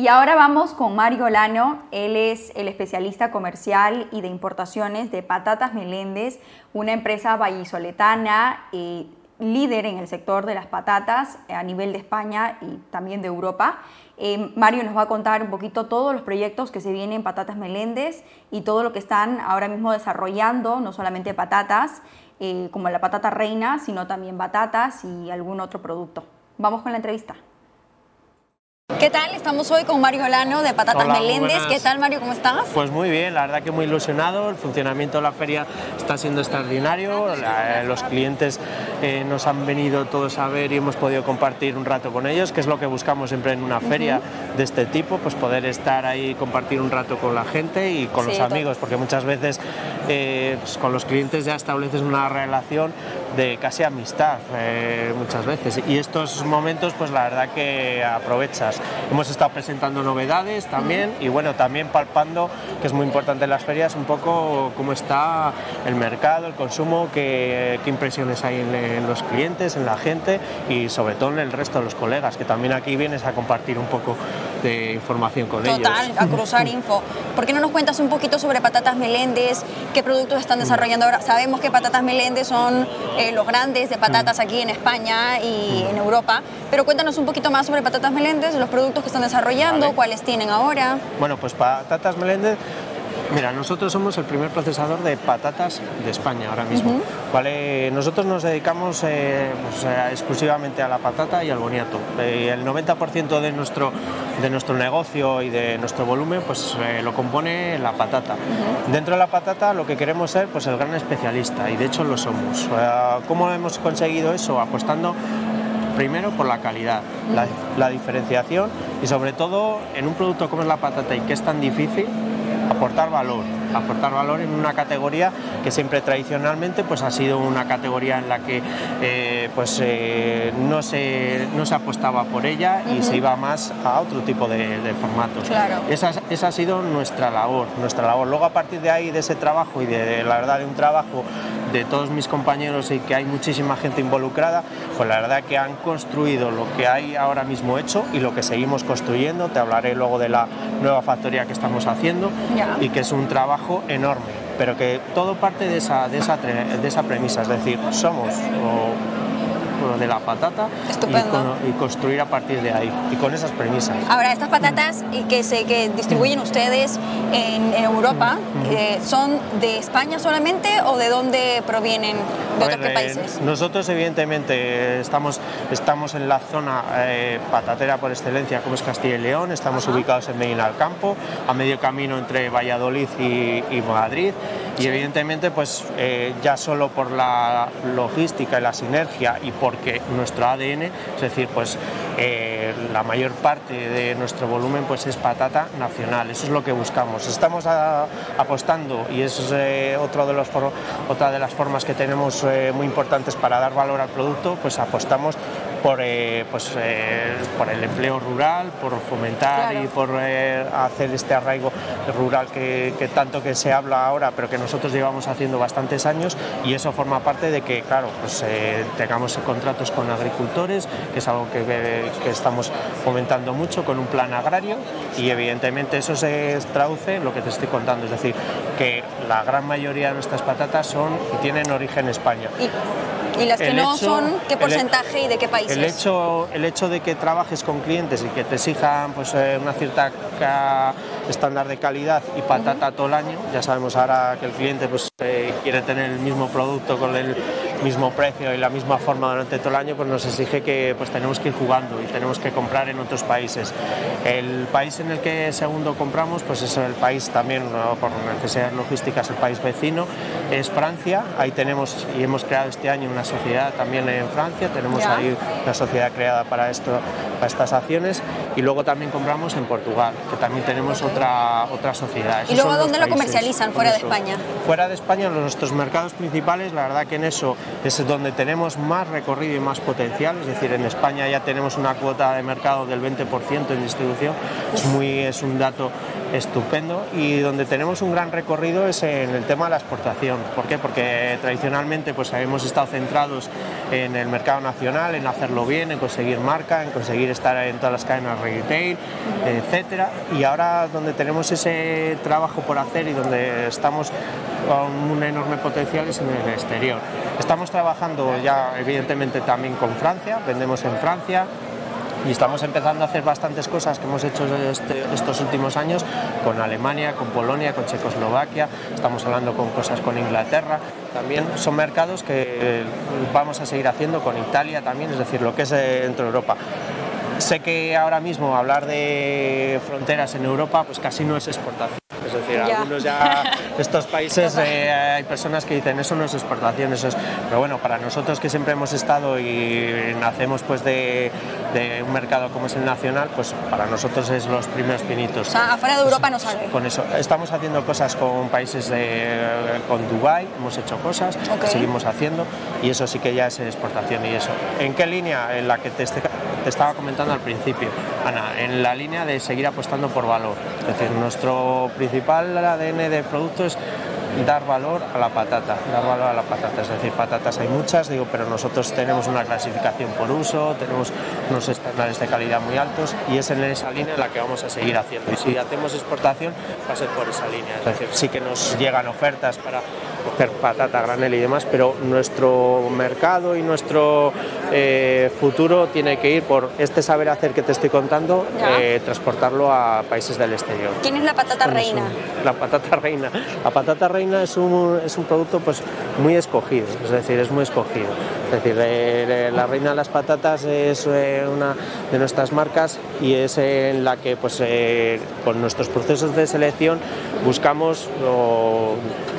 Y ahora vamos con Mario Lano. Él es el especialista comercial y de importaciones de Patatas Meléndez, una empresa vallisoletana eh, líder en el sector de las patatas a nivel de España y también de Europa. Eh, Mario nos va a contar un poquito todos los proyectos que se vienen en Patatas Meléndez y todo lo que están ahora mismo desarrollando, no solamente patatas, eh, como la patata reina, sino también batatas y algún otro producto. Vamos con la entrevista. ¿Qué tal? Estamos hoy con Mario Lano de Patatas Meléndez. ¿Qué tal, Mario? ¿Cómo estás? Pues muy bien, la verdad que muy ilusionado. El funcionamiento de la feria está siendo extraordinario. los clientes eh, nos han venido todos a ver y hemos podido compartir un rato con ellos, que es lo que buscamos siempre en una feria de este tipo, pues poder estar ahí, compartir un rato con la gente y con los amigos, porque muchas veces eh, pues con los clientes ya estableces una relación de casi amistad eh, muchas veces y estos momentos pues la verdad que aprovechas Hemos estado presentando novedades también y bueno, también palpando, que es muy importante en las ferias, un poco cómo está el mercado, el consumo, qué, qué impresiones hay en, los clientes, en la gente y sobre todo en el resto de los colegas, que también aquí vienes a compartir un poco de información con ellos. Total, a cruzar info. ¿Por qué no nos cuentas un poquito sobre Patatas Meléndez? ¿Qué productos están mm. desarrollando ahora? Sabemos que Patatas Meléndez son eh, los grandes de patatas mm. aquí en España y mm. en Europa, pero cuéntanos un poquito más sobre Patatas Meléndez, los productos que están desarrollando, cuáles tienen ahora. Bueno, pues Patatas Meléndez Mira, nosotros somos el primer procesador de patatas de España ahora mismo. ¿vale? Nosotros nos dedicamos eh, pues, eh, exclusivamente a la patata y al boniato. Eh, el 90% de nuestro, de nuestro negocio y de nuestro volumen pues, lo compone la patata. Dentro de la patata lo que queremos ser pues, el gran especialista y de hecho lo somos. ¿Cómo hemos conseguido eso? Apostando primero por la calidad, la, diferenciación y sobre todo en un producto como es la patata y que es tan difícil, aportar valor, aportar valor en una categoría que siempre tradicionalmente pues ha sido una categoría en la que eh, pues eh, no, se, no se apostaba por ella y se iba más a otro tipo de, formatos. Esa, esa, ha sido nuestra labor, nuestra labor. Luego a partir de ahí, de ese trabajo y de la verdad de un trabajo de todos mis compañeros y que hay muchísima gente involucrada, pues la verdad que han construido lo que hay ahora mismo hecho y lo que seguimos construyendo. Te hablaré luego de la nueva factoría que estamos haciendo y que es un trabajo enorme, pero que todo parte de esa, de esa, de esa premisa, es decir, somos de la patata y, construir a partir de ahí y con esas premisas. Ahora, estas patatas que se que distribuyen ustedes en, Europa, eh, ¿son de España solamente o de dónde provienen? ¿De otros eh, países? nosotros, evidentemente, estamos, estamos en la zona eh, patatera por excelencia, como es Castilla y León, estamos ubicados en Medina del Campo, a medio camino entre Valladolid y, y Madrid y evidentemente pues ya solo por la logística y la sinergia y por porque nuestro ADN, es decir, pues eh, la mayor parte de nuestro volumen pues es patata nacional, eso es lo que buscamos. Estamos apostando y es eh, de los otra de las formas que tenemos eh, muy importantes para dar valor al producto, pues apostamos por, eh, pues, eh, por el empleo rural, por fomentar y por eh, hacer este arraigo rural que, tanto que se habla ahora, pero que nosotros llevamos haciendo bastantes años y eso forma parte de que, claro, pues tengamos contratos con agricultores, que es algo que, que, estamos fomentando mucho con un plan agrario y evidentemente eso se traduce en lo que te estoy contando, es decir, que la gran mayoría de nuestras patatas son y tienen origen España. ¿Y las que no son, qué porcentaje y de qué países? El hecho, el hecho de que trabajes con clientes y que te exijan pues, eh, una cierta estándar de calidad y patata todo el año, ya sabemos ahora que el cliente pues, eh, quiere tener el mismo producto con el mismo precio y la misma forma durante todo el año, pues nos exige que pues, tenemos que ir jugando y tenemos que comprar en otros países. El país en el que segundo compramos, pues es el país también, por necesidades logísticas, el país vecino, es Francia. Ahí tenemos y hemos creado este año una sociedad también en Francia, tenemos ahí una sociedad creada para, esto, para estas acciones y luego también compramos en Portugal, que también tenemos otra, otra sociedad. ¿Y luego dónde lo comercializan fuera de España? Fuera de España, en nuestros mercados principales, la verdad que en eso es donde tenemos más recorrido y más potencial, es decir, en España ya tenemos una cuota de mercado del 20% en distribución, es, muy, es un dato estupendo y donde tenemos un gran recorrido es en el tema de la exportación. ¿Por qué? Porque tradicionalmente pues hemos estado centrados en el mercado nacional, en hacerlo bien, en conseguir marca, en conseguir estar en todas las cadenas retail, etcétera. Y ahora donde tenemos ese trabajo por hacer y donde estamos con un enorme potencial es en el exterior. Estamos trabajando ya evidentemente también con Francia, vendemos en Francia, y estamos empezando a hacer bastantes cosas que hemos hecho este, estos últimos años con Alemania, con Polonia, con Checoslovaquia, estamos hablando con cosas con Inglaterra, también son mercados que vamos a seguir haciendo con Italia también, es decir, lo que es dentro de Europa. Sé que ahora mismo hablar de fronteras en Europa pues casi no es exportación. Decir, algunos ya, estos países, eh, hay personas que dicen eso no es exportación, eso es. Pero bueno, para nosotros que siempre hemos estado y nacemos pues de, un mercado como es el nacional, pues para nosotros es los primeros pinitos. O sea, afuera de Europa no sale. Con eso, estamos haciendo cosas con países de, con Dubai, hemos hecho cosas, seguimos haciendo y eso sí que ya es exportación y eso. ¿En qué línea? En la que te, te estaba comentando al principio, Ana, en la línea de seguir apostando por valor. Es decir, nuestro principal ADN de producto es dar valor a la patata, dar valor a la patata, es decir, patatas hay muchas, digo, pero nosotros tenemos una clasificación por uso, tenemos unos estándares de calidad muy altos y es en esa línea la que vamos a seguir haciendo. Y si hacemos exportación, va a ser por esa línea, es decir, sí que nos llegan ofertas para coger patata, granel y demás, pero nuestro mercado y nuestro eh, futuro tiene que ir por este saber hacer que te estoy contando, eh, transportarlo a países del exterior. ¿Quién es la patata reina? la patata reina. La patata reina es un, es un producto pues muy escogido, es decir, es muy escogido. Es decir, eh, la reina de las patatas es una de nuestras marcas y es en la que pues con nuestros procesos de selección buscamos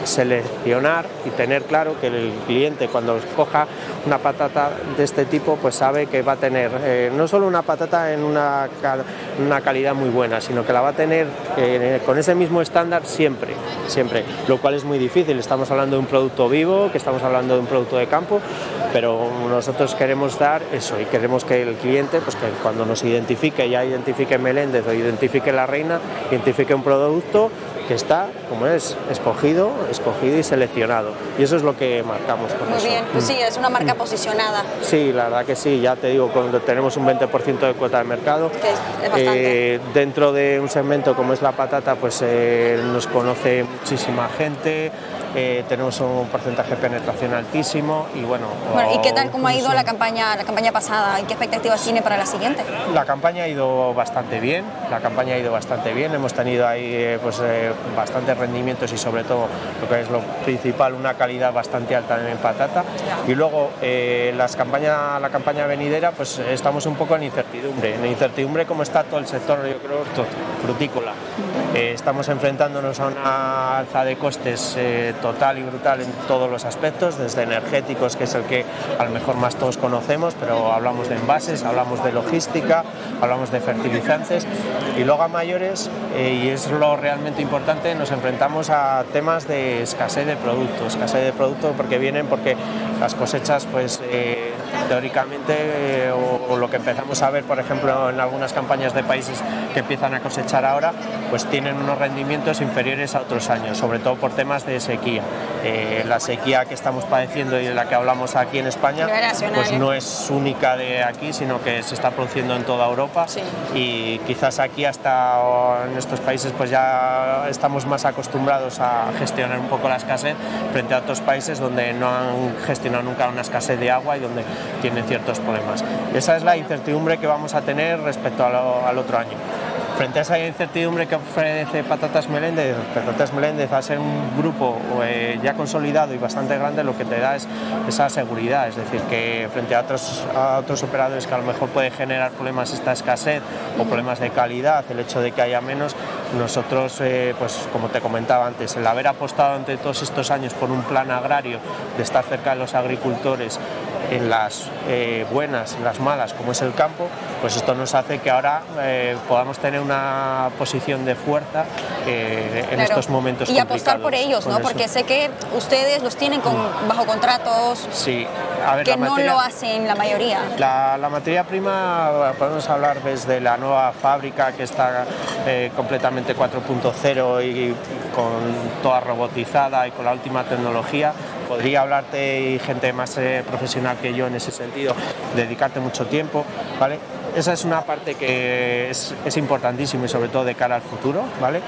seleccionar y tener claro que el cliente cuando escoja una patata de este tipo pues sabe que va a tener eh, no solo una patata en una, una, calidad muy buena, sino que la va a tener eh, con ese mismo estándar siempre, siempre, lo cual es muy difícil. Estamos hablando de un producto vivo, que estamos hablando de un producto de campo, pero nosotros queremos dar eso y queremos que el cliente, pues que cuando nos identifique, ya identifique Meléndez o identifique la reina, identifique un producto, que está, como es, escogido, escogido y seleccionado. Y eso es lo que marcamos con Muy bien, pues sí, es una marca posicionada. Sí, la verdad que sí, ya te digo, cuando tenemos un 20% de cuota de mercado, eh, dentro de un segmento como es la patata, pues eh, nos conoce muchísima gente, eh, tenemos un porcentaje de penetración altísimo y bueno... ¿Y qué tal, cómo ha ido la campaña, la campaña pasada y qué expectativas tiene para la siguiente? La campaña ha ido bastante bien, la campaña ha ido bastante bien, hemos tenido ahí pues bastantes rendimientos y sobre todo lo que es lo principal, una calidad bastante alta en patata. Y luego eh, las campañas, la campaña venidera, pues estamos un poco en incertidumbre, en incertidumbre como está todo el sector, yo creo, frutícola. Eh, estamos enfrentándonos a una alza de costes eh, total y brutal en todos los aspectos, desde energéticos, que es el que a lo mejor más todos conocemos, pero hablamos de envases, hablamos de logística, hablamos de fertilizantes y luego a mayores, y es lo realmente importante, nos enfrentamos a temas de escasez de productos, escasez de productos porque vienen porque las cosechas pues eh, teóricamente eh, o, lo que empezamos a ver por ejemplo en algunas campañas de países que empiezan a cosechar ahora pues tienen unos rendimientos inferiores a otros años sobre todo por temas de sequía eh, la sequía que estamos padeciendo y de la que hablamos aquí en España pues no es única de aquí sino que se está produciendo en toda Europa. Y quizás aquí hasta en estos países pues ya estamos más acostumbrados a gestionar un poco la escasez frente a otros países donde no han gestionado nunca una escasez de agua y donde tienen ciertos problemas. Esa es la incertidumbre que vamos a tener respecto al otro año frente a esa incertidumbre que ofrece Patatas Meléndez, Patatas Meléndez a ser un grupo eh, ya consolidado y bastante grande, lo que te da es esa seguridad, es decir, que frente a otros, operadores que a lo mejor puede generar problemas esta escasez o problemas de calidad, el hecho de que haya menos, nosotros, eh, pues como te comentaba antes, el haber apostado ante todos estos años por un plan agrario, de estar cerca de los agricultores, en las eh, buenas, en las malas, como es el campo, pues esto nos hace que ahora eh, podamos tener una posición de fuerza eh, en estos momentos. Y apostar por ellos, ¿no? Porque sé que ustedes los tienen con, bajo contratos. Sí, que no lo hacen la mayoría. La, materia prima, podemos hablar desde la nueva fábrica que está eh, completamente 4.0 y, con toda robotizada y con la última tecnología. Podría hablarte y gente más eh, profesional que yo en ese sentido, dedicarte mucho tiempo, ¿vale? Esa es una parte que es, es importantísima y sobre todo de cara al futuro, ¿vale?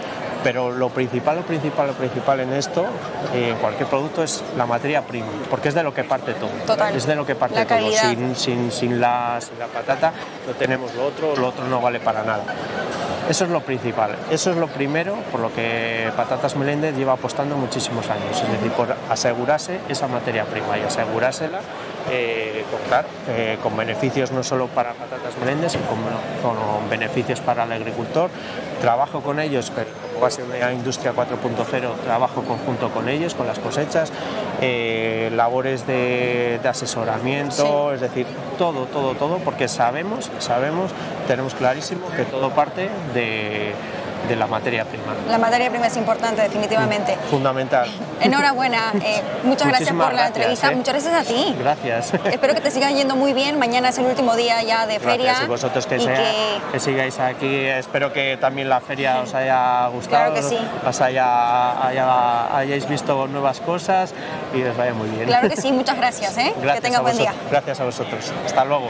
Pero lo principal, lo principal, lo principal en esto, en cualquier producto, es la materia prima, porque es de lo que parte todo. Total. Es de lo que parte todo. Sin, sin, sin, la, sin la patata no tenemos lo otro, lo otro no vale para nada. Eso es lo principal, eso es lo primero por lo que Patatas Meléndez lleva apostando muchísimos años, es decir, por asegurarse esa materia prima y asegurársela eh, con, eh, con beneficios no solo para Patatas Meléndez, sino con, con beneficios para el agricultor. Trabajo con ellos, pero como va a ser una industria 4.0, trabajo conjunto con ellos, con las cosechas, eh, labores de, de asesoramiento, sí. es decir, todo, todo, todo, porque sabemos, sabemos, tenemos clarísimo que todo parte de de la materia prima. La materia prima es importante, definitivamente. Fundamental. Enhorabuena. Eh, muchas gracias por la entrevista. ¿eh? Muchas gracias a ti. Gracias. Espero que te sigan yendo muy bien. Mañana es el último día ya de feria. Gracias y vosotros que, y sea- que- que sigáis aquí. Espero que también la feria os haya gustado, Claro que sí. os haya, haya- hayáis visto nuevas cosas y os vaya muy bien. Claro que sí, muchas gracias. ¿eh? Gracias que tengas buen día. Gracias a vosotros. Hasta luego.